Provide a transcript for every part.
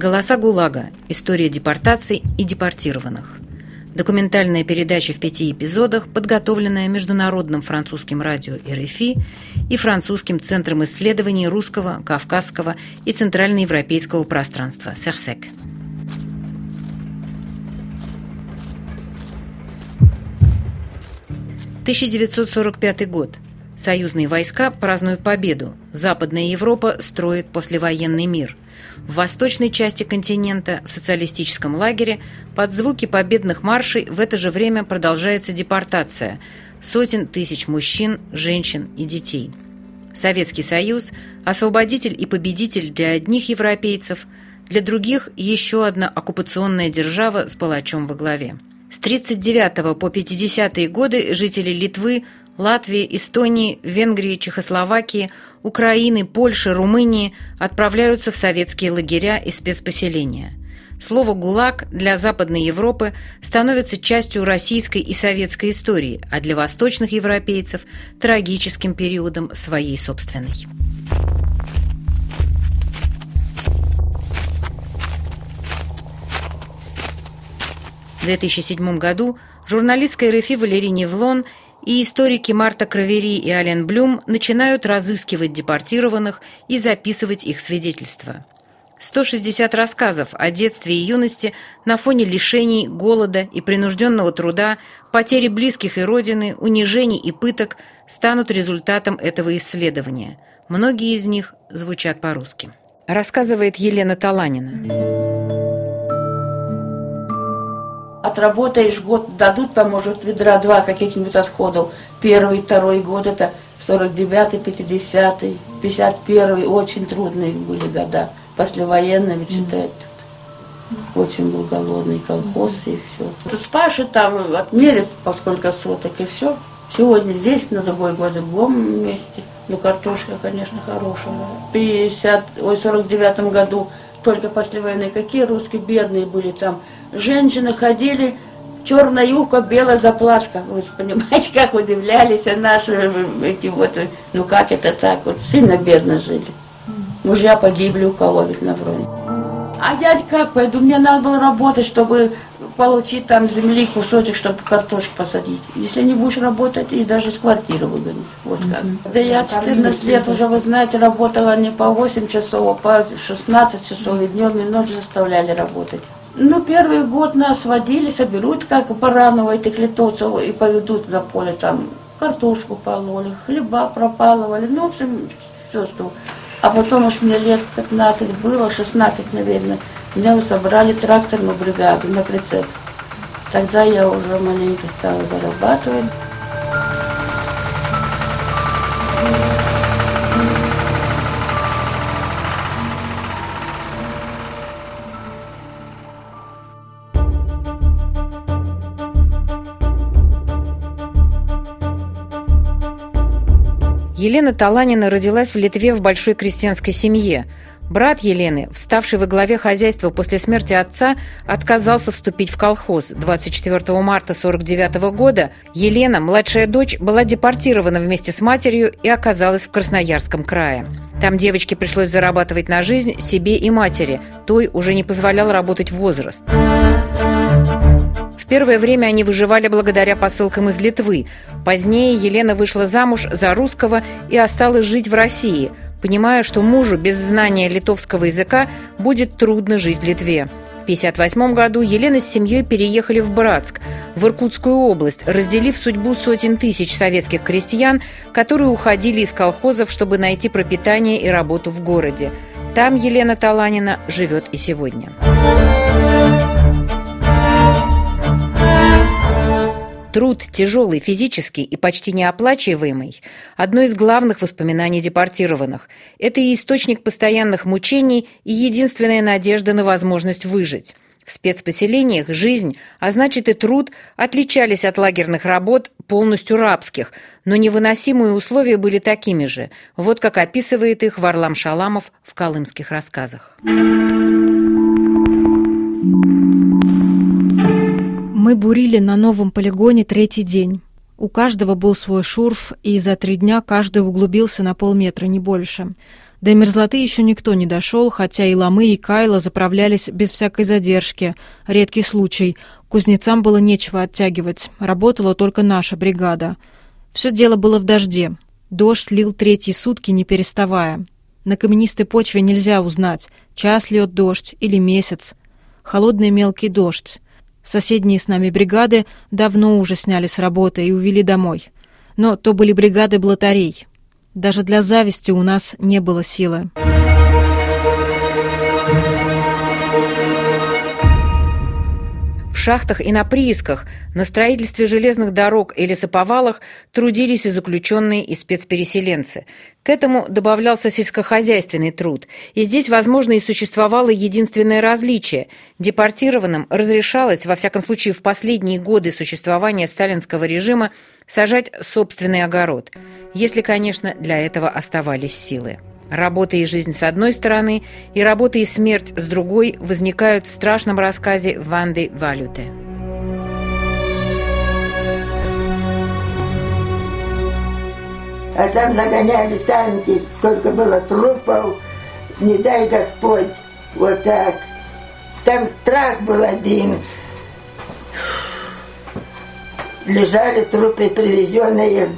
Голоса ГУЛАГа. История депортаций и депортированных. Документальная передача в пяти эпизодах, подготовленная Международным французским радио РФИ и Французским центром исследований русского, кавказского и центральноевропейского пространства «Серсек». «1945 год. Союзные войска празднуют победу. Западная Европа строит послевоенный мир. В восточной части континента, в социалистическом лагере, под звуки победных маршей в это же время продолжается депортация сотен тысяч мужчин, женщин и детей. Советский Союз – освободитель и победитель для одних европейцев, для других – еще одна оккупационная держава с палачом во главе. С 1939 по 50-е годы жители Литвы – Латвии, Эстонии, Венгрии, Чехословакии, Украины, Польши, Румынии отправляются в советские лагеря и спецпоселения. Слово «ГУЛАГ» для Западной Европы становится частью российской и советской истории, а для восточных европейцев – трагическим периодом своей собственной. В 2007 году журналистка РФИ Валерия Невлон и историки Марта Кравери и Ален Блюм начинают разыскивать депортированных и записывать их свидетельства. 160 рассказов о детстве и юности на фоне лишений, голода и принужденного труда, потери близких и родины, унижений и пыток станут результатом этого исследования. Многие из них звучат по-русски. Рассказывает Елена Таланина. Отработаешь год, дадут там, может, ведра два каких-нибудь отходов. Первый, второй год, это 49-й, 50-й, 51-й, очень трудные были года. Послевоенные, ведь считают, очень был голодный колхоз и все. С там отмерят по сколько соток и все. Сегодня здесь, на другой год в другом месте. Ну, картошка, конечно, хорошая. В 50, ой, 49 году только послевоенные, какие русские бедные были там. Женщины ходили, черная юбка, белая заплатка. Вы понимаете, как удивлялись наши эти вот, ну как это так, вот сильно бедно жили. Мужья погибли у кого ведь на фронте. А я как пойду? Мне надо было работать, чтобы получить там земли кусочек, чтобы картошку посадить. Если не будешь работать, и даже с квартиры выгонят. Вот как. Mm-hmm. Да я 14 лет уже, вы знаете, работала не по 8 часов, а по 16 часов. И днем, и ночью заставляли работать. Ну, первый год нас водили, соберут, как баранов этих литовцев, и поведут на поле, там, картошку пололи, хлеба пропалывали, ну, в общем, все, что а потом уж мне лет 15 было, 16, наверное, меня собрали тракторную бригаду на прицеп. Тогда я уже маленько стала зарабатывать. Елена Таланина родилась в Литве в большой крестьянской семье. Брат Елены, вставший во главе хозяйства после смерти отца, отказался вступить в колхоз. 24 марта 1949 года Елена, младшая дочь, была депортирована вместе с матерью и оказалась в Красноярском крае. Там девочке пришлось зарабатывать на жизнь себе и матери. Той уже не позволял работать возраст первое время они выживали благодаря посылкам из Литвы. Позднее Елена вышла замуж за русского и осталась жить в России, понимая, что мужу без знания литовского языка будет трудно жить в Литве. В 1958 году Елена с семьей переехали в Братск, в Иркутскую область, разделив судьбу сотен тысяч советских крестьян, которые уходили из колхозов, чтобы найти пропитание и работу в городе. Там Елена Таланина живет и сегодня. Труд тяжелый физически и почти неоплачиваемый – одно из главных воспоминаний депортированных. Это и источник постоянных мучений, и единственная надежда на возможность выжить. В спецпоселениях жизнь, а значит и труд, отличались от лагерных работ, полностью рабских, но невыносимые условия были такими же. Вот как описывает их Варлам Шаламов в колымских рассказах. Мы бурили на новом полигоне третий день. У каждого был свой шурф, и за три дня каждый углубился на полметра, не больше. До мерзлоты еще никто не дошел, хотя и Ломы, и Кайла заправлялись без всякой задержки. Редкий случай. Кузнецам было нечего оттягивать. Работала только наша бригада. Все дело было в дожде. Дождь лил третьи сутки, не переставая. На каменистой почве нельзя узнать, час льет дождь или месяц. Холодный мелкий дождь. Соседние с нами бригады давно уже сняли с работы и увели домой. Но то были бригады блатарей. Даже для зависти у нас не было силы. Шахтах и на приисках, на строительстве железных дорог и лесоповалах трудились и заключенные, и спецпереселенцы. К этому добавлялся сельскохозяйственный труд, и здесь, возможно, и существовало единственное различие. Депортированным разрешалось, во всяком случае в последние годы существования сталинского режима, сажать собственный огород, если, конечно, для этого оставались силы. Работа и жизнь с одной стороны, и работа и смерть с другой возникают в страшном рассказе Ванды Валюте. А там загоняли танки, сколько было трупов, не дай Господь, вот так. Там страх был один. Лежали трупы, привезенные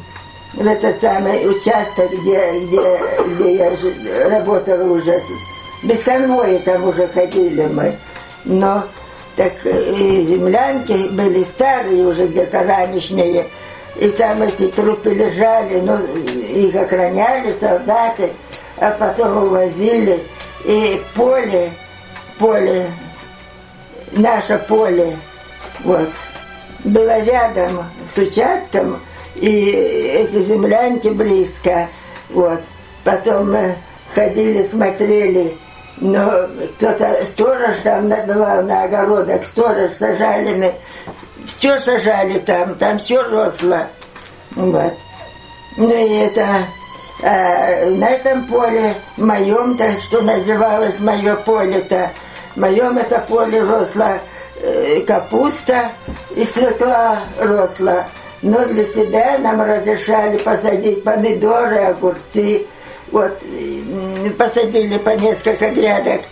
в этот самый участок, где, где, где я работала уже. Без конвоя там уже ходили мы. Но так и землянки были старые уже где-то ранешние. И там эти трупы лежали, ну, их охраняли солдаты, а потом увозили. И поле, поле, наше поле, вот, было рядом с участком, и эти землянки близко. Вот. Потом мы ходили, смотрели, но кто-то, сторож там набивал на огородах, сторож сажали мы, все сажали там, там все росло. Вот. Ну и это, а, на этом поле, моем-то, что называлось мое поле-то, моем это поле росла э, капуста и свекла росла. Но для себя нам разрешали посадить помидоры, огурцы. Вот, посадили по несколько грядок.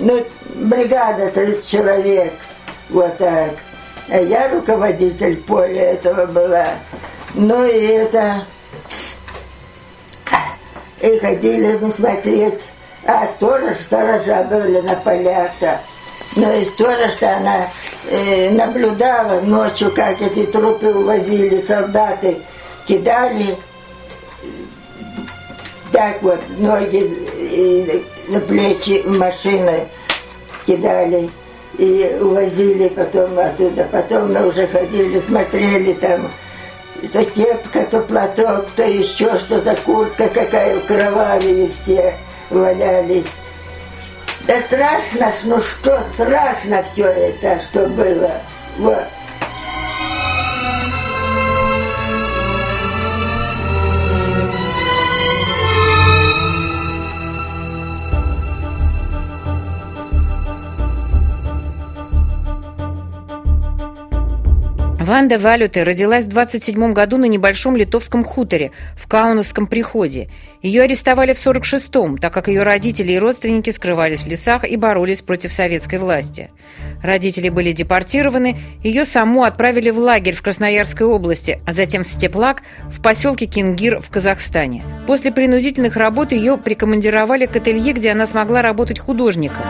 Ну, бригада 30 человек. Вот так. А я руководитель поля этого была. Ну и это... И ходили мы смотреть. А сторож, сторожа были на полях. Но история, что она э, наблюдала ночью, как эти трупы увозили солдаты, кидали так вот ноги э, на плечи в машины кидали и увозили потом оттуда. Потом мы уже ходили, смотрели там, то кепка, то платок, то еще что-то, куртка какая кровавые все валялись. Да страшно, ну что страшно все это, что было. Вот. Ванда Валюте родилась в 27 году на небольшом литовском хуторе в Каунасском приходе. Ее арестовали в 46-м, так как ее родители и родственники скрывались в лесах и боролись против советской власти. Родители были депортированы, ее саму отправили в лагерь в Красноярской области, а затем в Степлак в поселке Кингир в Казахстане. После принудительных работ ее прикомандировали к ателье, где она смогла работать художником.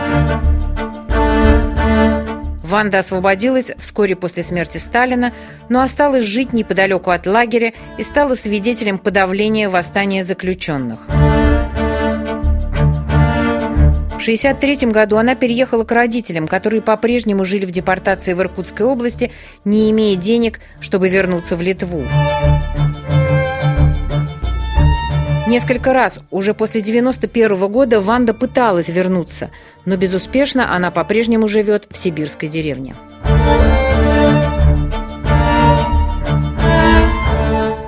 Ванда освободилась вскоре после смерти Сталина, но осталась жить неподалеку от лагеря и стала свидетелем подавления восстания заключенных. В 1963 году она переехала к родителям, которые по-прежнему жили в депортации в Иркутской области, не имея денег, чтобы вернуться в Литву. Несколько раз уже после 91 года Ванда пыталась вернуться, но безуспешно она по-прежнему живет в сибирской деревне.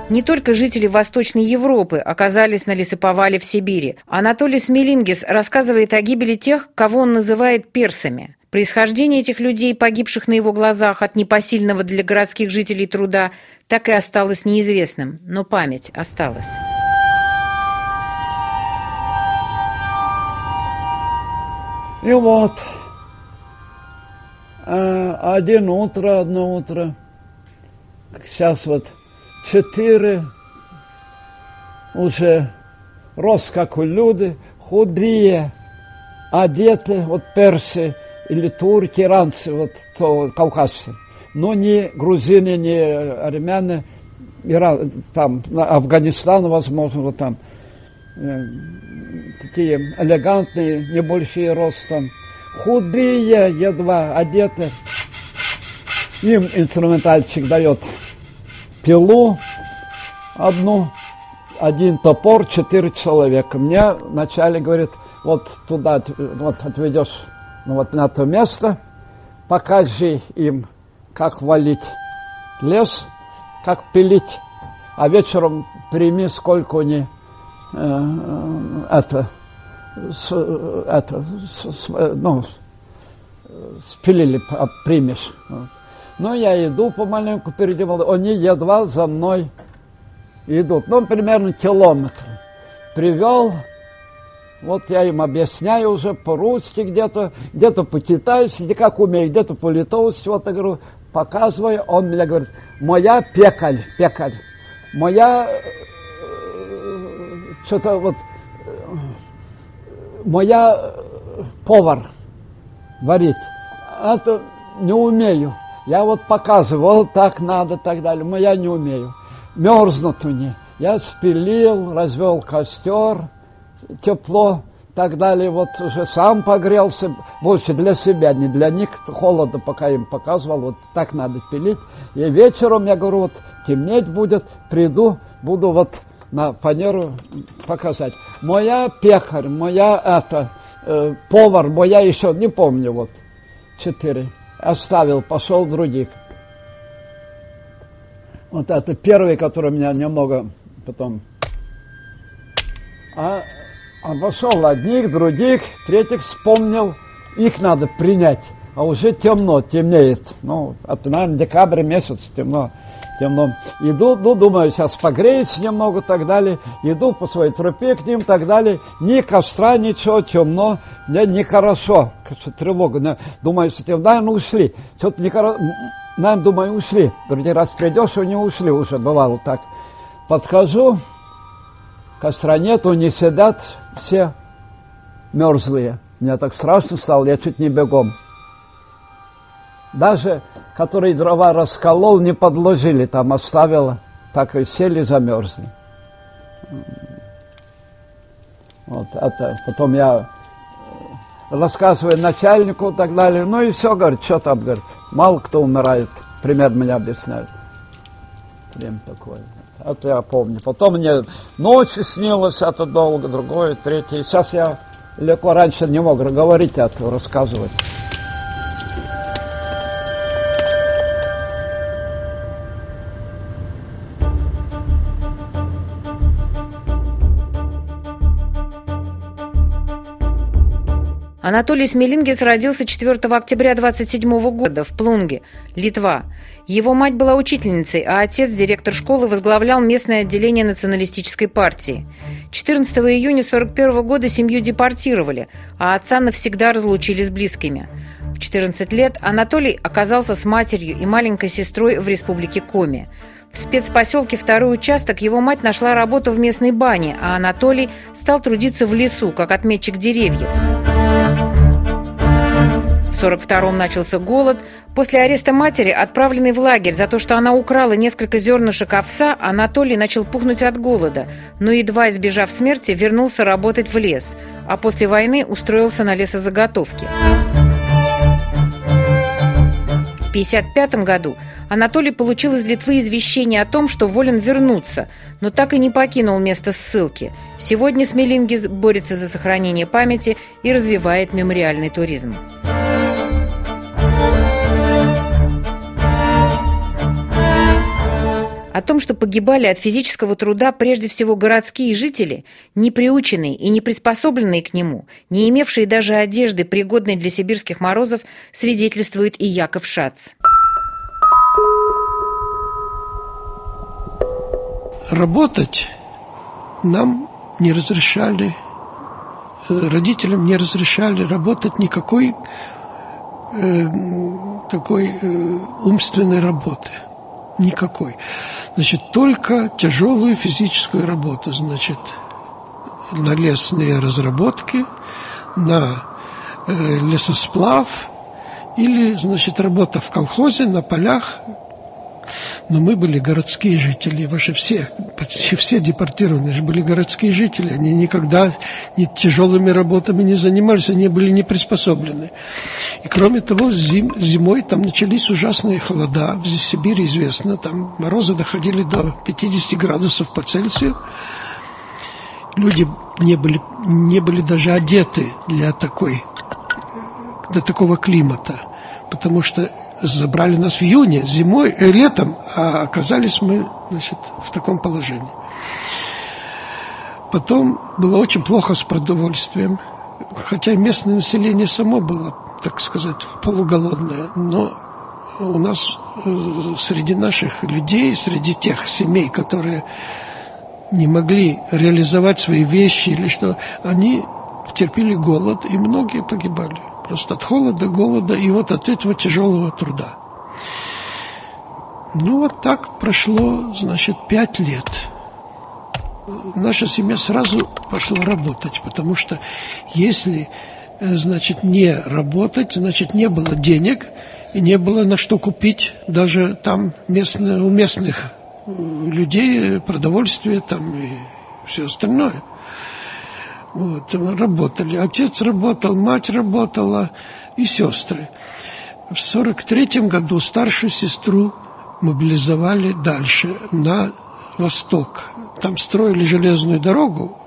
Не только жители Восточной Европы оказались на лесоповале в Сибири. Анатолий Смелингис рассказывает о гибели тех, кого он называет персами. Происхождение этих людей, погибших на его глазах от непосильного для городских жителей труда, так и осталось неизвестным, но память осталась. И вот, э, один утро, одно утро, сейчас вот четыре, уже рост как у люди, худые, одеты, вот персы или турки, иранцы, вот то, кавказцы. Но не грузины, не армяне, Иран, там, Афганистан, возможно, вот там э, такие элегантные, небольшие ростом, худые, едва одеты. Им инструментальщик дает пилу одну, один топор, четыре человека. Мне вначале говорит, вот туда, вот отведешь ну, вот на то место, покажи им, как валить лес, как пилить, а вечером прими, сколько у них это, с, это с, ну, спилили, а примешь. Ну, я иду помаленьку перед ним, они едва за мной идут. Ну, примерно километр. Привел, вот я им объясняю уже по-русски где-то, где-то по-китайски, где как умею, где-то по-литовски, вот я говорю, показываю, он мне говорит, моя пекарь, пекарь, моя что-то вот, моя повар варить, это не умею. Я вот показываю, вот так надо, так далее, но я не умею. Мерзнут мне. Я спилил, развел костер, тепло, так далее, вот уже сам погрелся, больше для себя, не для них, холода пока им показывал, вот так надо пилить. И вечером, я говорю, вот темнеть будет, приду, буду вот на фанеру показать. Моя пекарь, моя это, э, повар, моя еще, не помню, вот, четыре. Оставил, пошел других. Вот это первый, который меня немного потом... А обошел одних, других, третьих вспомнил, их надо принять. А уже темно, темнеет. Ну, это, наверное, декабрь месяц темно. Темно. Иду, ну, думаю, сейчас погреюсь немного, так далее. Иду по своей тропе к ним, так далее. Ни костра, ничего, темно. Мне нехорошо. Тревога. Думаю, что тем, наверное, ушли. Что-то нехорошо. Наверное, думаю, ушли. Другой раз придешь, и не ушли уже, бывало так. Подхожу, костра нету, не сидят, все мерзлые. Мне так страшно стало, я чуть не бегом. Даже, который дрова расколол, не подложили, там оставила, так и сели, замерзли. Вот это, потом я э, рассказываю начальнику и так далее, ну и все, говорит, что там, говорит, мало кто умирает, пример меня объясняют. Время такое. Это я помню. Потом мне ночью снилось это долго, другое, третье. Сейчас я легко раньше не мог говорить это, рассказывать. Анатолий Смелингис родился 4 октября 27 года в Плунге, Литва. Его мать была учительницей, а отец, директор школы, возглавлял местное отделение националистической партии. 14 июня 41 года семью депортировали, а отца навсегда разлучили с близкими. В 14 лет Анатолий оказался с матерью и маленькой сестрой в республике Коми. В спецпоселке второй участок его мать нашла работу в местной бане, а Анатолий стал трудиться в лесу, как отметчик деревьев. В 42-м начался голод. После ареста матери, отправленный в лагерь за то, что она украла несколько зернышек овса, Анатолий начал пухнуть от голода, но, едва избежав смерти, вернулся работать в лес, а после войны устроился на лесозаготовке. В 1955 году Анатолий получил из Литвы извещение о том, что волен вернуться, но так и не покинул место ссылки. Сегодня Смелингис борется за сохранение памяти и развивает мемориальный туризм. О том, что погибали от физического труда прежде всего городские жители, не приученные и не приспособленные к нему, не имевшие даже одежды, пригодной для сибирских морозов, свидетельствует и Яков Шац. Работать нам не разрешали родителям не разрешали работать никакой э, такой э, умственной работы. Никакой. Значит, только тяжелую физическую работу. Значит, на лесные разработки, на э, лесосплав или, значит, работа в колхозе, на полях, но мы были городские жители, ваши все, почти все депортированные же были городские жители. Они никогда ни тяжелыми работами не занимались, они были не приспособлены. И кроме того, зим, зимой там начались ужасные холода. В Сибири известно, там морозы доходили до 50 градусов по Цельсию. Люди не были, не были даже одеты для такой, для такого климата, потому что забрали нас в июне, зимой, э, летом, а оказались мы, значит, в таком положении. Потом было очень плохо с продовольствием, хотя местное население само было, так сказать, полуголодное, но у нас э, среди наших людей, среди тех семей, которые не могли реализовать свои вещи или что, они терпели голод, и многие погибали. Просто от холода, голода и вот от этого тяжелого труда. Ну вот так прошло, значит, пять лет. Наша семья сразу пошла работать, потому что если, э, значит, не работать, значит, не было денег и не было на что купить даже там местные, у местных э, людей продовольствие там и все остальное – вот, работали. Отец работал, мать работала и сестры. В сорок третьем году старшую сестру мобилизовали дальше, на восток. Там строили железную дорогу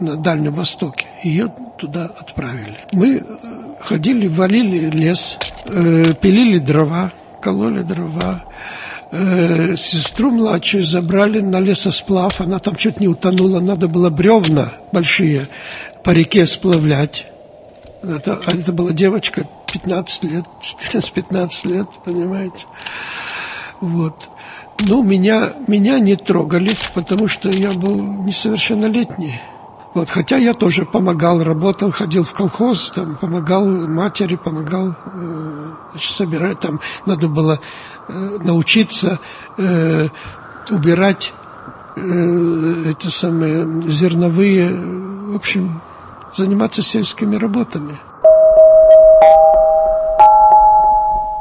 на Дальнем Востоке. Ее туда отправили. Мы э, ходили, валили лес, э, пилили дрова, кололи дрова, э, сестру младшую забрали на лесосплав, она там чуть не утонула, надо было бревна большие по реке сплавлять. Это, а это была девочка 15 лет, 14-15 лет, понимаете. Вот. Ну, меня, меня не трогали, потому что я был несовершеннолетний. Вот, хотя я тоже помогал, работал, ходил в колхоз, там, помогал матери, помогал э, собирать, там надо было научиться э, убирать э, эти самые зерновые, в общем, заниматься сельскими работами.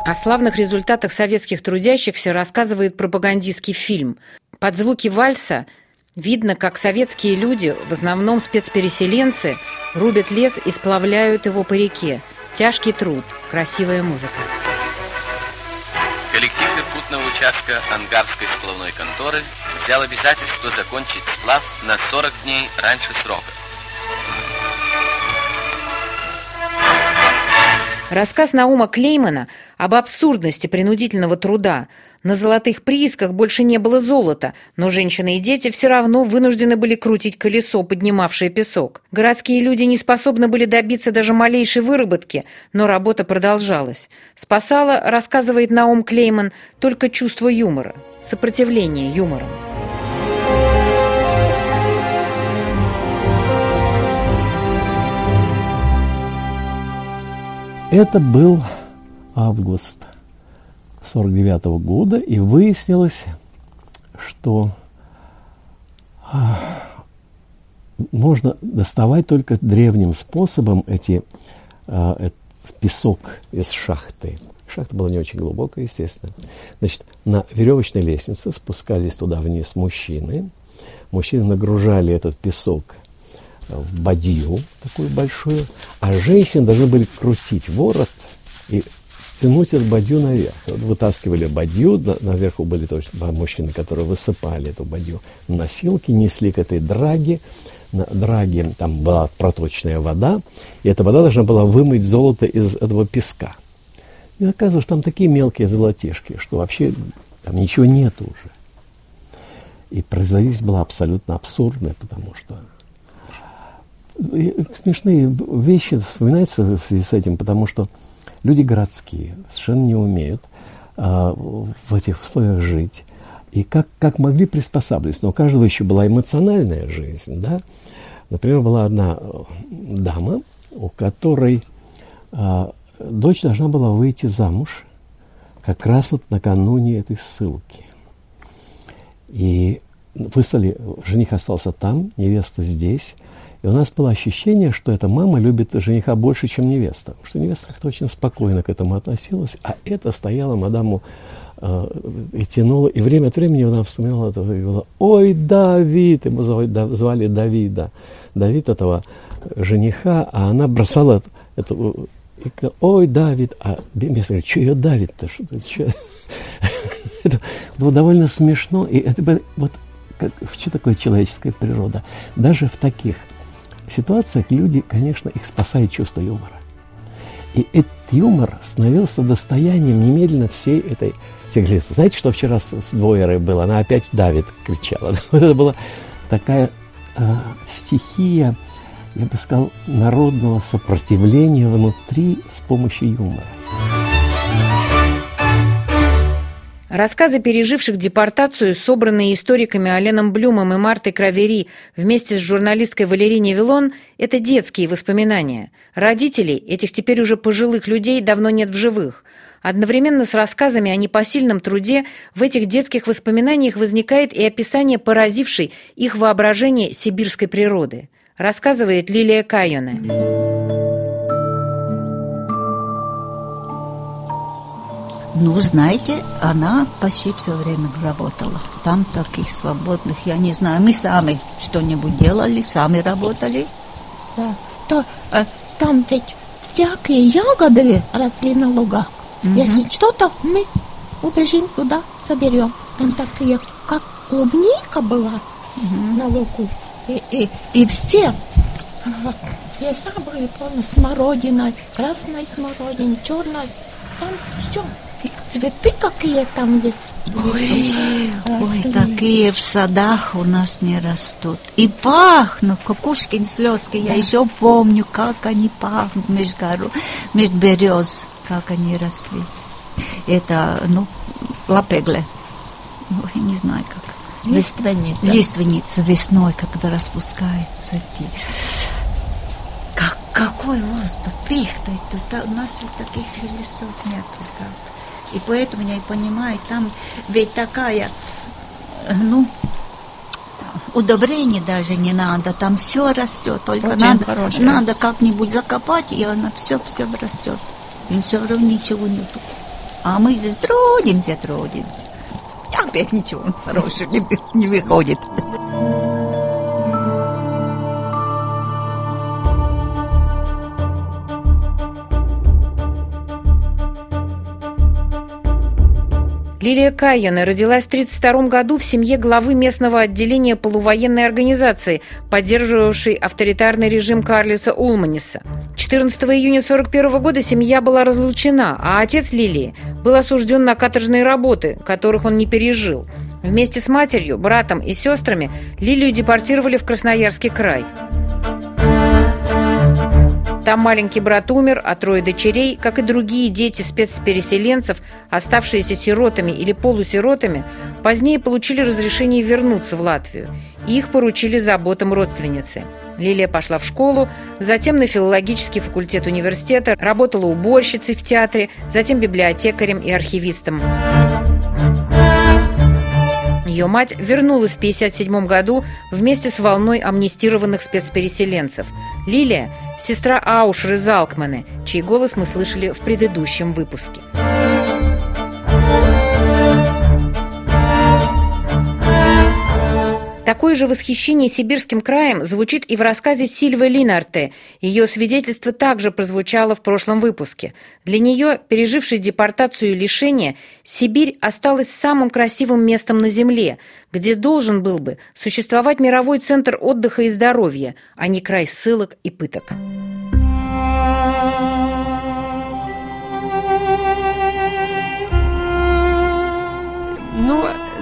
О славных результатах советских трудящихся рассказывает пропагандистский фильм. Под звуки вальса – Видно, как советские люди, в основном спецпереселенцы, рубят лес и сплавляют его по реке. Тяжкий труд, красивая музыка. Иркутного участка Ангарской сплавной конторы взял обязательство закончить сплав на 40 дней раньше срока. Рассказ Наума Клеймана об абсурдности принудительного труда – на золотых приисках больше не было золота, но женщины и дети все равно вынуждены были крутить колесо, поднимавшее песок. Городские люди не способны были добиться даже малейшей выработки, но работа продолжалась. Спасало, рассказывает Наум Клейман, только чувство юмора, сопротивление юмором. Это был август 49 -го года, и выяснилось, что а, можно доставать только древним способом эти, этот песок из шахты. Шахта была не очень глубокая, естественно. Значит, на веревочной лестнице спускались туда вниз мужчины. Мужчины нагружали этот песок в бадью такую большую, а женщины должны были крутить ворот и тянуть эту бадью наверх. Вот вытаскивали бадью, наверху были точно мужчины, которые высыпали эту бадью в носилки, несли к этой драге, на драге там была проточная вода, и эта вода должна была вымыть золото из этого песка. И оказывается, там такие мелкие золотишки, что вообще там ничего нет уже. И производительность была абсолютно абсурдная, потому что смешные вещи вспоминаются в связи с этим, потому что люди городские совершенно не умеют а, в этих условиях жить. И как, как могли приспосабливаться. Но у каждого еще была эмоциональная жизнь, да. Например, была одна э, дама, у которой а, дочь должна была выйти замуж как раз вот накануне этой ссылки. И выслали, жених остался там, невеста здесь. И у нас было ощущение, что эта мама любит жениха больше, чем невеста. Что невеста как-то очень спокойно к этому относилась, а это стояла мадаму э, и тянула. И время от времени она вспоминала этого и говорила, ой, Давид, ему звали, Давида. Давид этого жениха, а она бросала эту, и говорила, ой, Давид, а я говорю, что ее давит-то? Что, это было довольно смешно, и это вот что такое человеческая природа? Даже в таких ситуациях люди, конечно, их спасает чувство юмора. И этот юмор становился достоянием немедленно всей этой... Все говорили, знаете, что вчера с, с Двойерой было? Она опять давит, кричала. Вот это была такая э, стихия, я бы сказал, народного сопротивления внутри с помощью юмора. Рассказы переживших депортацию, собранные историками Оленом Блюмом и Мартой Кравери вместе с журналисткой Валерией Вилон, это детские воспоминания. Родителей, этих теперь уже пожилых людей, давно нет в живых. Одновременно с рассказами о непосильном труде в этих детских воспоминаниях возникает и описание поразившей их воображение сибирской природы. Рассказывает Лилия Кайоне. Ну, знаете, она почти все время работала. Там таких свободных, я не знаю. Мы сами что-нибудь делали, сами работали. Да, то, э, там ведь всякие ягоды росли на лугах. Угу. Если что-то, мы убежим туда, соберем. Там такие, как клубника была угу. на лугу. И, и, и все леса были полны смородиной, красной смородиной, черной. Там все цветы какие там есть. Ой, ой, такие в садах у нас не растут. И пахнут, кукушкин слезки. Я еще помню, как они пахнут между, гору, между берез, как они росли. Это, ну, лапегле. Ой, не знаю как. Лиственница. Лиственница весной, когда распускаются эти как, какой воздух, пихта. Тут, у нас вот таких лесов нет. Правда. И поэтому я и понимаю, там ведь такая, ну, удобрений даже не надо, там все растет, только Очень надо, хорошее. надо как-нибудь закопать, и она все-все растет. И все равно ничего нету. А мы здесь трудимся, трудимся. Опять ничего хорошего не, не выходит. Лилия Каяна родилась в 1932 году в семье главы местного отделения полувоенной организации, поддерживавшей авторитарный режим Карлиса Улманиса. 14 июня 1941 года семья была разлучена, а отец Лилии был осужден на каторжные работы, которых он не пережил. Вместе с матерью, братом и сестрами Лилию депортировали в Красноярский край. Там маленький брат умер, а трое дочерей, как и другие дети спецпереселенцев, оставшиеся сиротами или полусиротами, позднее получили разрешение вернуться в Латвию. И их поручили заботам родственницы. Лилия пошла в школу, затем на филологический факультет университета, работала уборщицей в театре, затем библиотекарем и архивистом. Ее мать вернулась в 1957 году вместе с волной амнистированных спецпереселенцев. Лилия сестра Аушры Залкманы, чей голос мы слышали в предыдущем выпуске. Такое же восхищение сибирским краем звучит и в рассказе Сильвы Линарте. Ее свидетельство также прозвучало в прошлом выпуске. Для нее, пережившей депортацию и лишение, Сибирь осталась самым красивым местом на Земле, где должен был бы существовать мировой центр отдыха и здоровья, а не край ссылок и пыток.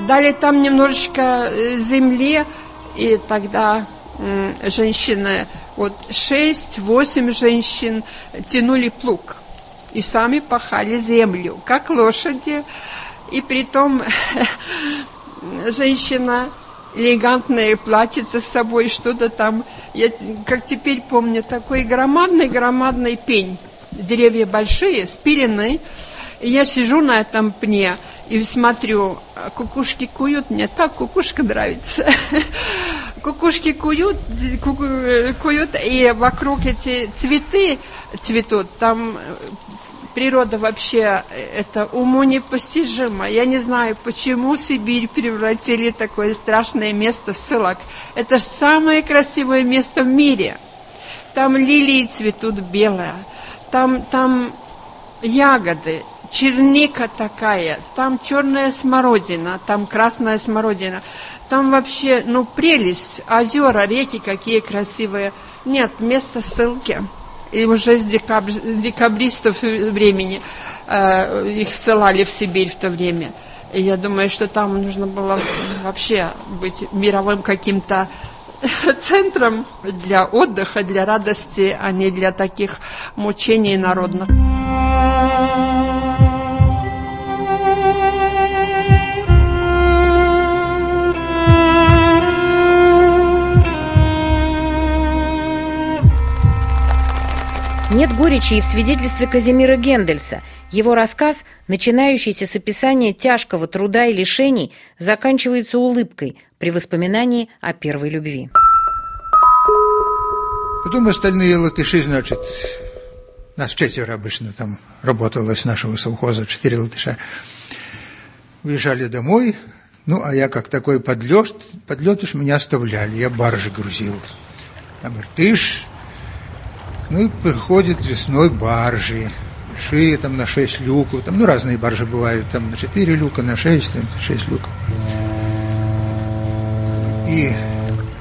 Дали там немножечко э, земли, и тогда женщины, вот шесть-восемь женщин тянули плуг и сами пахали землю, как лошади. И при том женщина элегантное платьице с собой, что-то там. Я как теперь помню, такой громадный-громадный пень. Деревья большие, спиленные. И я сижу на этом пне и смотрю, а кукушки куют, мне так кукушка нравится. Кукушки куют, куют, и вокруг эти цветы цветут. Там природа вообще, это уму непостижимо. Я не знаю, почему Сибирь превратили такое страшное место ссылок. Это же самое красивое место в мире. Там лилии цветут белые, там, там ягоды, черника такая, там черная смородина, там красная смородина. Там вообще, ну, прелесть, озера, реки какие красивые. Нет, место ссылки и уже с, декабр, с декабристов времени э, их ссылали в Сибирь в то время. И я думаю, что там нужно было вообще быть мировым каким-то центром для отдыха, для радости, а не для таких мучений народных. Нет горечи и в свидетельстве Казимира Гендельса. Его рассказ, начинающийся с описания тяжкого труда и лишений, заканчивается улыбкой при воспоминании о первой любви. Потом остальные латыши, значит, нас четверо обычно там работало с нашего совхоза, четыре латыша, уезжали домой, ну, а я как такой подлет, подлетыш меня оставляли, я баржи грузил. Там иртыш, ну и приходит весной баржи, большие, там на 6 люков, там, ну, разные баржи бывают, там на 4 люка, на 6, там 6 люков. И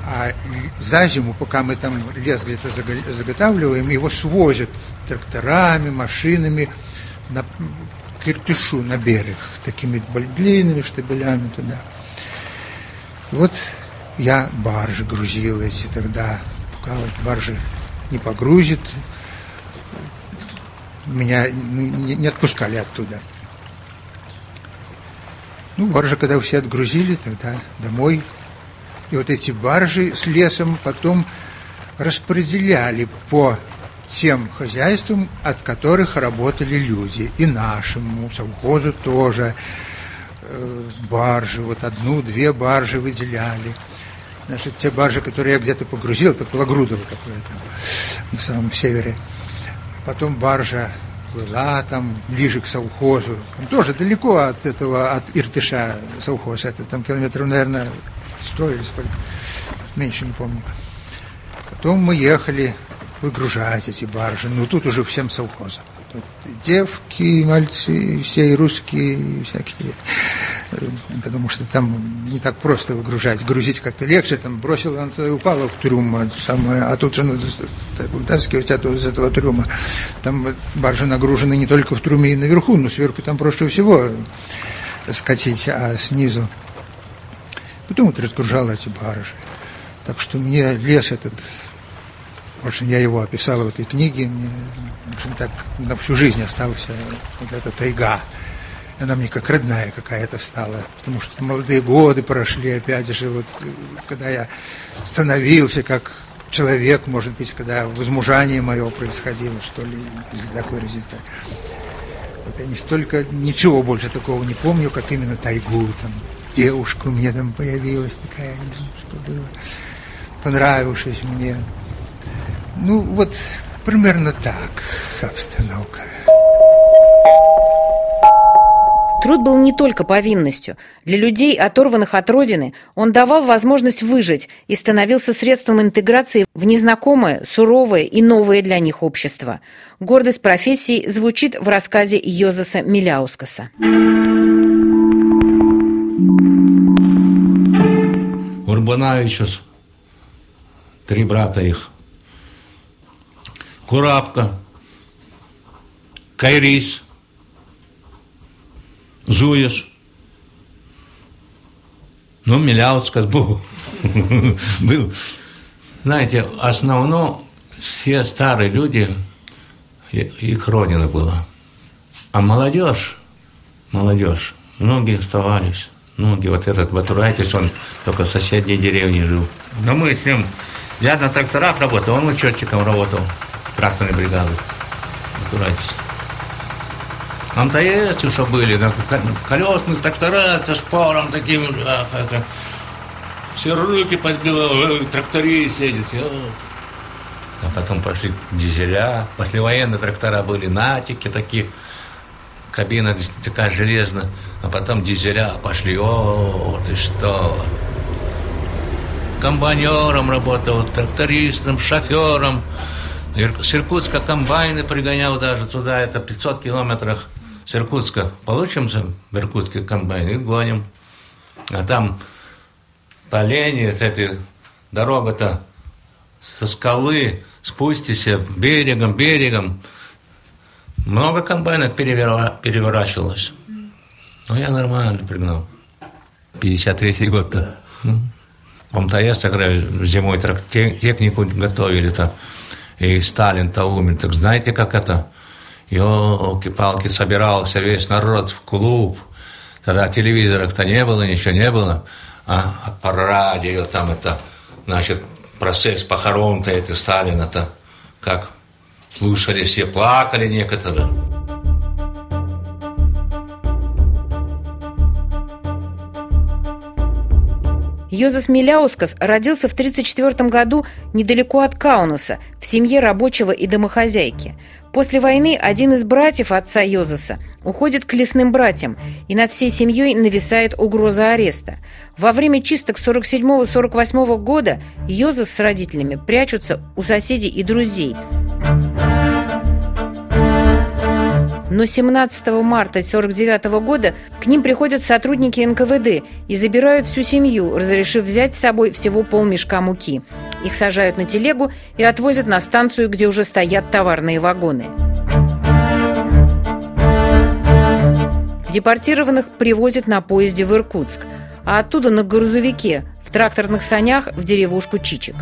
а за зиму, пока мы там лес где-то заготавливаем, его свозят тракторами, машинами на к Иртышу, на берег, такими длинными штабелями туда. И вот я баржи грузил эти тогда, пока вот баржи не погрузит. Меня не отпускали оттуда. Ну, баржи, когда все отгрузили, тогда домой. И вот эти баржи с лесом потом распределяли по тем хозяйствам, от которых работали люди. И нашему совхозу тоже э, баржи, вот одну-две баржи выделяли. Значит, те баржи, которые я где-то погрузил, это Пологрудово какое-то на самом севере. Потом баржа плыла там ближе к совхозу. Там тоже далеко от этого, от Иртыша совхоз. Это там километров, наверное, сто или сколько. Меньше не помню. Потом мы ехали выгружать эти баржи. Ну, тут уже всем совхозом. Тут девки, мальцы, все и русские, и всякие потому что там не так просто выгружать, грузить как-то легче, там бросил, она туда упала в трюм, самое, а тут же надо вытаскивать оттуда из этого трюма. Там баржи нагружены не только в трюме и наверху, но сверху там проще всего скатить, а снизу. Потом вот разгружал эти баржи. Так что мне лес этот, очень я его описал в этой книге, мне, в общем, так на всю жизнь остался вот эта тайга она мне как родная какая-то стала, потому что молодые годы прошли, опять же, вот, когда я становился как человек, может быть, когда возмужание мое происходило, что ли, или так выразиться. Вот я не столько, ничего больше такого не помню, как именно тайгу, там, девушка у меня там появилась такая, что было, понравившись мне. Ну, вот примерно так обстановка. Труд был не только повинностью. Для людей, оторванных от родины, он давал возможность выжить и становился средством интеграции в незнакомое, суровое и новое для них общество. Гордость профессии звучит в рассказе Йозеса Миляускаса. Урбанавичус, три брата их, Курапка, Кайрис – Зуєш. Ну, Миляускас был. был. Знаете, основном все старые люди, их родина была. А молодежь, молодежь, многие оставались. Многие, вот этот Батурайтис, он только в соседней деревне жил. Но мы с ним, я на тракторах работал, он учетчиком работал, тракторной бригады. Батурайтис. Там-то есть еще были, да, колесные трактора со шпором таким, ах, это, все руки подбивал, тракторист едет, все. А потом пошли дизеля, послевоенные трактора были, натики такие, кабина такая железная, а потом дизеля пошли, о, ты что. Комбайнером работал, трактористом, шофером. С комбайны пригонял даже туда, это 500 километрах с Иркутска. Получимся в Иркутске комбайн и гоним. А там по лени, этой дорога-то со скалы, спустися берегом, берегом. Много комбайнов перевера, переворачивалось. Но я нормально пригнал. 53-й год-то. В МТС тогда зимой технику готовили-то. И Сталин-то умер. Так знаете, как это? Елки-палки, собирался весь народ в клуб. Тогда телевизоров-то не было, ничего не было. А по радио там это, значит, процесс похорон-то это Сталина-то, как слушали все, плакали некоторые. Йозеф Миляускас родился в 1934 году недалеко от Каунуса, в семье рабочего и домохозяйки. После войны один из братьев отца Йозеса уходит к лесным братьям, и над всей семьей нависает угроза ареста. Во время чисток 47-48 года Йозеф с родителями прячутся у соседей и друзей. Но 17 марта 1949 года к ним приходят сотрудники НКВД и забирают всю семью, разрешив взять с собой всего полмешка муки. Их сажают на телегу и отвозят на станцию, где уже стоят товарные вагоны. Депортированных привозят на поезде в Иркутск, а оттуда на грузовике в тракторных санях в деревушку Чичик.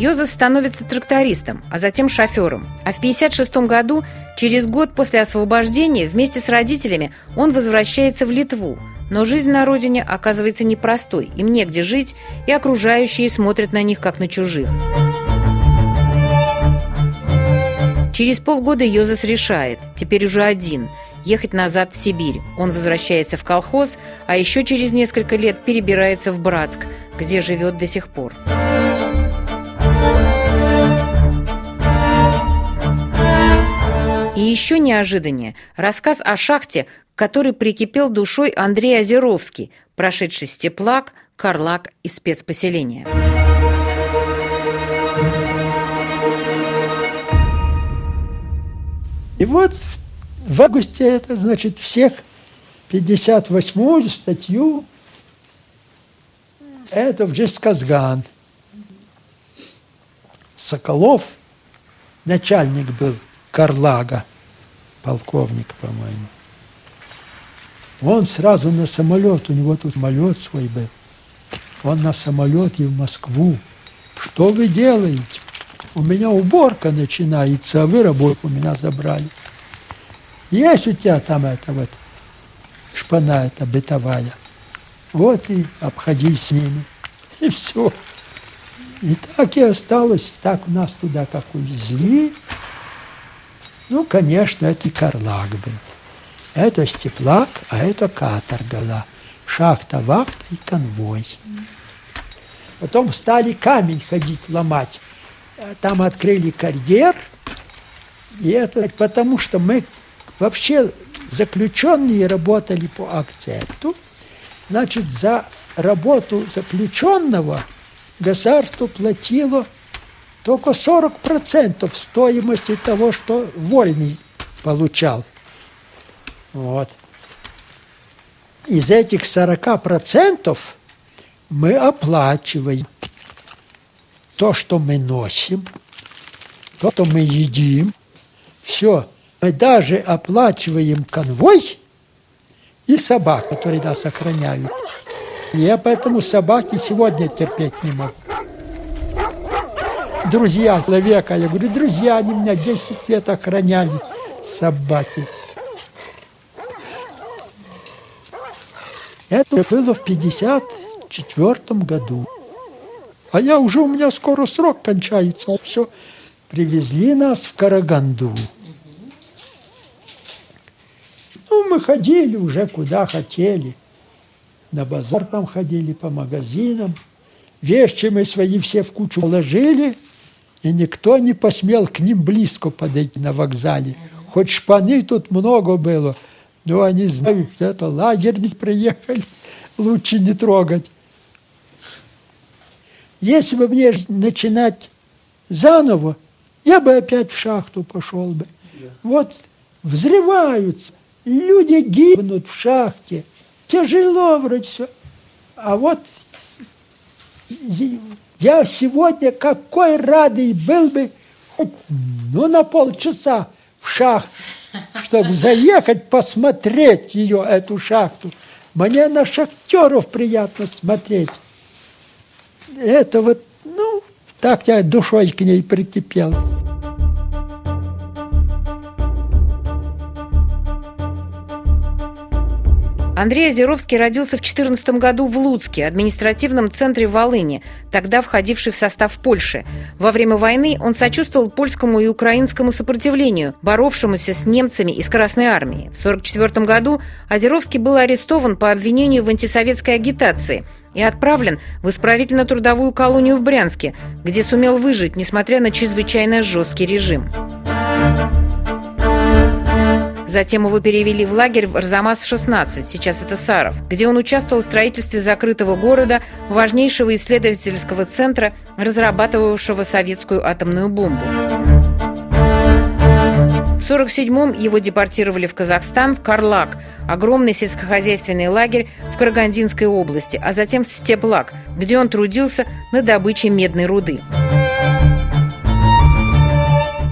Йозеф становится трактористом, а затем шофером. А в 1956 году, через год после освобождения, вместе с родителями он возвращается в Литву. Но жизнь на родине оказывается непростой, им негде жить, и окружающие смотрят на них, как на чужих. Через полгода Йозеф решает, теперь уже один, ехать назад в Сибирь. Он возвращается в колхоз, а еще через несколько лет перебирается в Братск, где живет до сих пор. И еще неожиданнее – рассказ о шахте, который прикипел душой Андрей Озеровский, прошедший степлак, карлак и спецпоселение. И вот в августе это, значит, всех 58-ю статью это в Джесказган. Соколов, начальник был Карлага, полковник, по-моему. Он сразу на самолет, у него тут самолет свой был. Он на самолете в Москву. Что вы делаете? У меня уборка начинается, а вы работу у меня забрали. Есть у тебя там это вот шпана эта бытовая. Вот и обходись с ними. И все. И так и осталось. Так у нас туда как увезли. Ну, конечно, это Карлак был. Это степлак, а это каторга Шахта, вахта и конвой. Потом стали камень ходить ломать. Там открыли карьер. И это потому, что мы вообще заключенные работали по акцепту. Значит, за работу заключенного государство платило только 40% стоимости того, что вольный получал. Вот. Из этих 40% мы оплачиваем то, что мы носим, то, что мы едим. Все. Мы даже оплачиваем конвой и собак, которые нас охраняют. Я поэтому собаки сегодня терпеть не могу друзья человека. Я говорю, друзья, они меня 10 лет охраняли, собаки. Это было в 54 году. А я уже, у меня скоро срок кончается. Все, привезли нас в Караганду. Ну, мы ходили уже куда хотели. На базар там ходили, по магазинам. Вещи мы свои все в кучу положили, и никто не посмел к ним близко подойти на вокзале. Хоть шпаны тут много было, но они знают, что это лагерник приехали, лучше не трогать. Если бы мне начинать заново, я бы опять в шахту пошел бы. Вот взрываются, люди гибнут в шахте, тяжело вроде все. А вот я сегодня какой радый был бы ну на полчаса в шахту, чтобы заехать посмотреть ее, эту шахту. Мне на шахтеров приятно смотреть. Это вот, ну, так я душой к ней прикипел. Андрей Озеровский родился в 14 году в Луцке, административном центре Волыни, тогда входивший в состав Польши. Во время войны он сочувствовал польскому и украинскому сопротивлению, боровшемуся с немцами из Красной Армии. В 1944 году Озеровский был арестован по обвинению в антисоветской агитации и отправлен в исправительно-трудовую колонию в Брянске, где сумел выжить, несмотря на чрезвычайно жесткий режим. Затем его перевели в лагерь в Арзамас-16, сейчас это Саров, где он участвовал в строительстве закрытого города, важнейшего исследовательского центра, разрабатывавшего советскую атомную бомбу. В 1947-м его депортировали в Казахстан, в Карлак, огромный сельскохозяйственный лагерь в Карагандинской области, а затем в Степлак, где он трудился на добыче медной руды.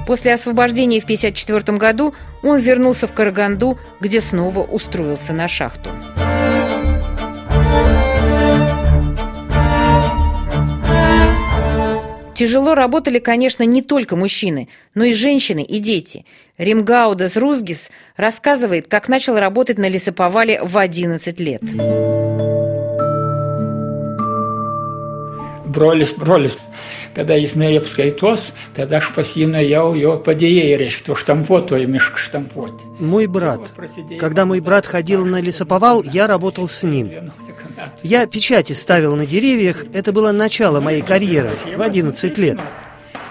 После освобождения в 1954 году он вернулся в Караганду, где снова устроился на шахту. Тяжело работали, конечно, не только мужчины, но и женщины и дети. Римгаудас Рузгис рассказывает, как начал работать на лесоповале в 11 лет. Brolis, brolis, kada jis nuėjo apskaitos, tada aš pas jį nuėjau jo padėjėjai, reiškia, штампуотую мешк штампуoti. Мой брат. Когда мой брат ходил на лесоповал, я работал с ним. Я печати ставил на деревьях, это было начало моей карьеры в 11 лет.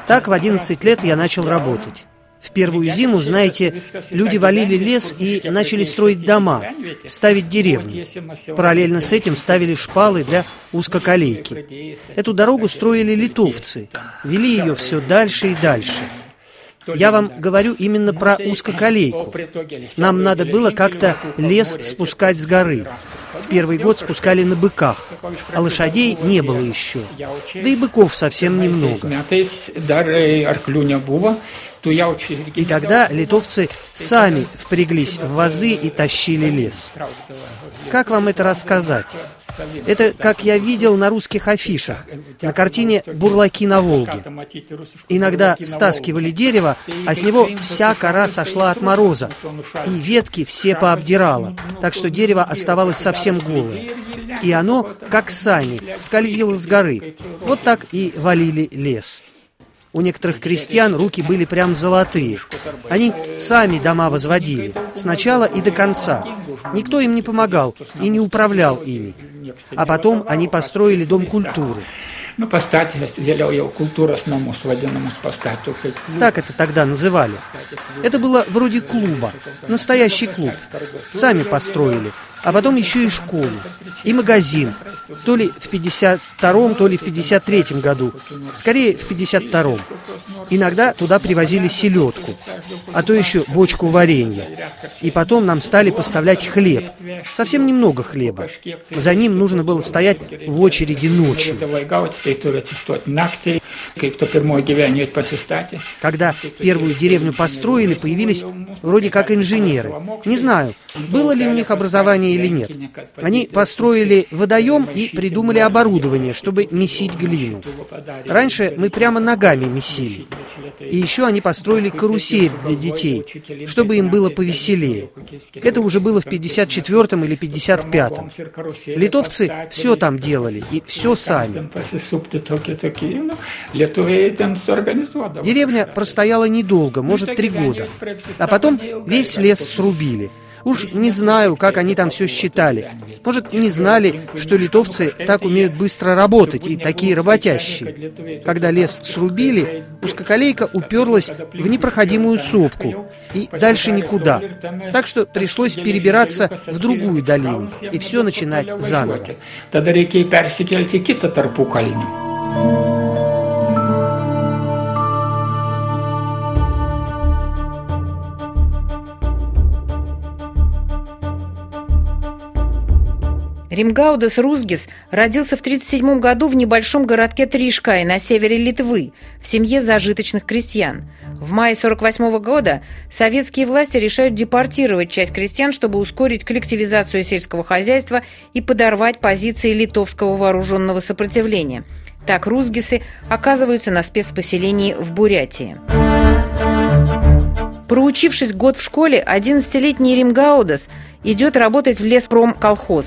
Так в 11 лет я начал работать. В первую зиму, знаете, люди валили лес и начали строить дома, ставить деревни. Параллельно с этим ставили шпалы для узкоколейки. Эту дорогу строили литовцы, вели ее все дальше и дальше. Я вам говорю именно про узкоколейку. Нам надо было как-то лес спускать с горы. В первый год спускали на быках, а лошадей не было еще. Да и быков совсем немного. И тогда литовцы сами впряглись в вазы и тащили лес. Как вам это рассказать? Это, как я видел на русских афишах, на картине «Бурлаки на Волге». Иногда стаскивали дерево, а с него вся кора сошла от мороза, и ветки все пообдирало, так что дерево оставалось совсем голое. И оно, как сани, скользило с горы. Вот так и валили лес. У некоторых крестьян руки были прям золотые. Они сами дома возводили, сначала и до конца. Никто им не помогал и не управлял ими. А потом они построили Дом культуры. Ну, pastatė, vėliau jau kultūros namus vadinamus pastatė. Так это тогда называли. Это было вроде клуба, настоящий клуб. Сами построили. А потом еще и школу, и магазин. То ли в 52-м, то ли в 53-м году. Скорее, в 52-м. Иногда туда привозили селедку, а то еще бочку варенья. И потом нам стали поставлять хлеб. Совсем немного хлеба. За ним нужно было стоять в очереди ночью. Когда первую деревню построили, появились вроде как инженеры. Не знаю, было ли у них образование или нет. Они построили водоем и придумали оборудование, чтобы месить глину. Раньше мы прямо ногами месили. И еще они построили карусель для детей, чтобы им было повеселее. Это уже было в 54-м или 55-м. Литовцы все там делали, и все сами. Деревня простояла недолго, может, три года. А потом весь лес срубили. Уж не знаю, как они там все считали. Может, не знали, что литовцы так умеют быстро работать и такие работящие. Когда лес срубили, узкоколейка уперлась в непроходимую сопку и дальше никуда. Так что пришлось перебираться в другую долину и все начинать заново. Тогда реки персикельти кита тарпукальни. Римгаудес Рузгис родился в 1937 году в небольшом городке Тришкай на севере Литвы, в семье зажиточных крестьян. В мае 1948 года советские власти решают депортировать часть крестьян, чтобы ускорить коллективизацию сельского хозяйства и подорвать позиции литовского вооруженного сопротивления. Так рузгисы оказываются на спецпоселении в Бурятии. Проучившись год в школе, 11-летний Римгаудес идет работать в леспром-колхоз.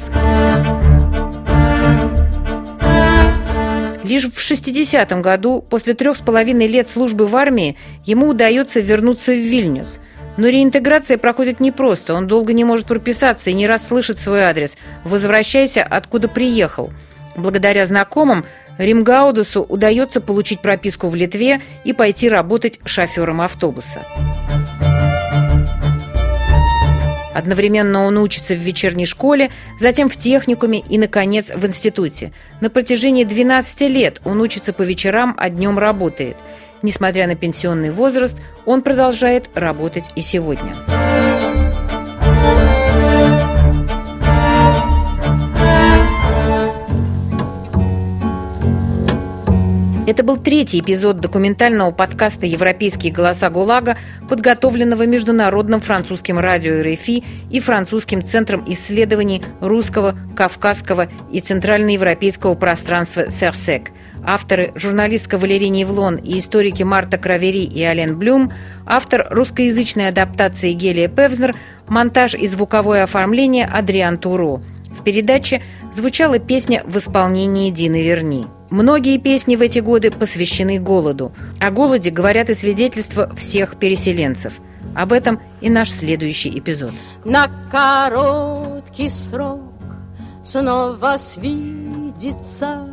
Лишь в 60-м году, после трех с половиной лет службы в армии, ему удается вернуться в Вильнюс. Но реинтеграция проходит непросто, он долго не может прописаться и не раз слышит свой адрес «Возвращайся, откуда приехал». Благодаря знакомым Римгаудесу удается получить прописку в Литве и пойти работать шофером автобуса. Одновременно он учится в вечерней школе, затем в техникуме и, наконец, в институте. На протяжении 12 лет он учится по вечерам, а днем работает. Несмотря на пенсионный возраст, он продолжает работать и сегодня. Это был третий эпизод документального подкаста «Европейские голоса ГУЛАГа», подготовленного Международным французским радио РФИ и Французским центром исследований русского, кавказского и центральноевропейского пространства «Серсек». Авторы – журналистка Валерия Невлон и историки Марта Кравери и Ален Блюм, автор русскоязычной адаптации Гелия Певзнер, монтаж и звуковое оформление Адриан Туро. В передаче звучала песня в исполнении Дины Верни. Многие песни в эти годы посвящены голоду. О голоде говорят и свидетельства всех переселенцев. Об этом и наш следующий эпизод. На короткий срок снова свидится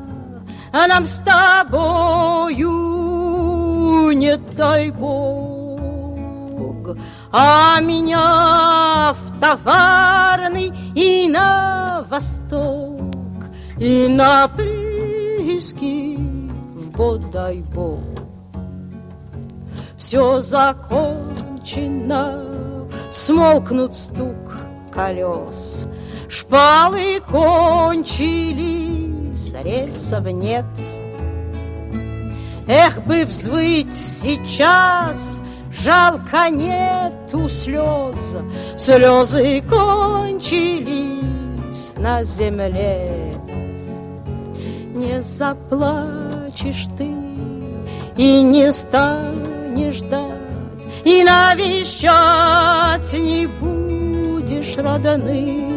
нам с тобою, не дай Бог, а меня в товарный и на восток, и на близких в бодай Бог. Все закончено, смолкнут стук колес, Шпалы кончились, рельсов нет. Эх бы взвыть сейчас, жалко нету слез, Слезы кончились на земле не заплачешь ты и не станешь ждать, и навещать не будешь родных.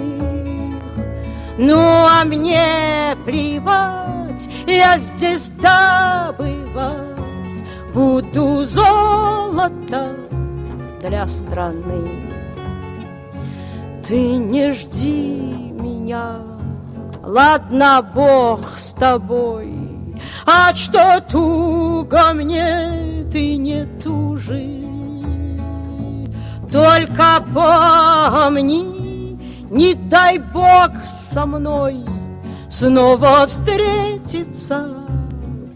Ну, а мне плевать, я здесь добывать буду золото для страны. Ты не жди меня, Ладно, Бог с тобой, а что туго мне ты не тужи. Только помни, не дай Бог со мной Снова встретиться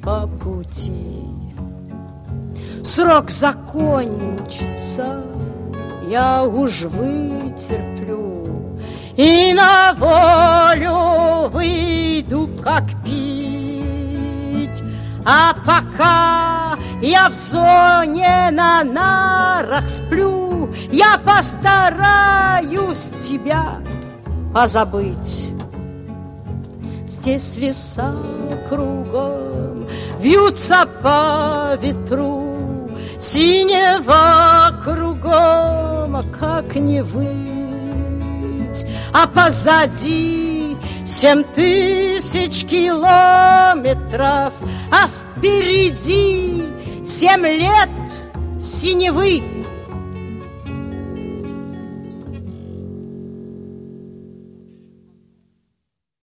по пути. Срок закончится, я уж вытерплю и на волю выйду, как пить. А пока Я в зоне на нарах сплю Я постараюсь тебя позабыть Здесь леса кругом Вьются по ветру Синего кругом, как не выть А позади семь тысяч километров А впереди семь лет синевы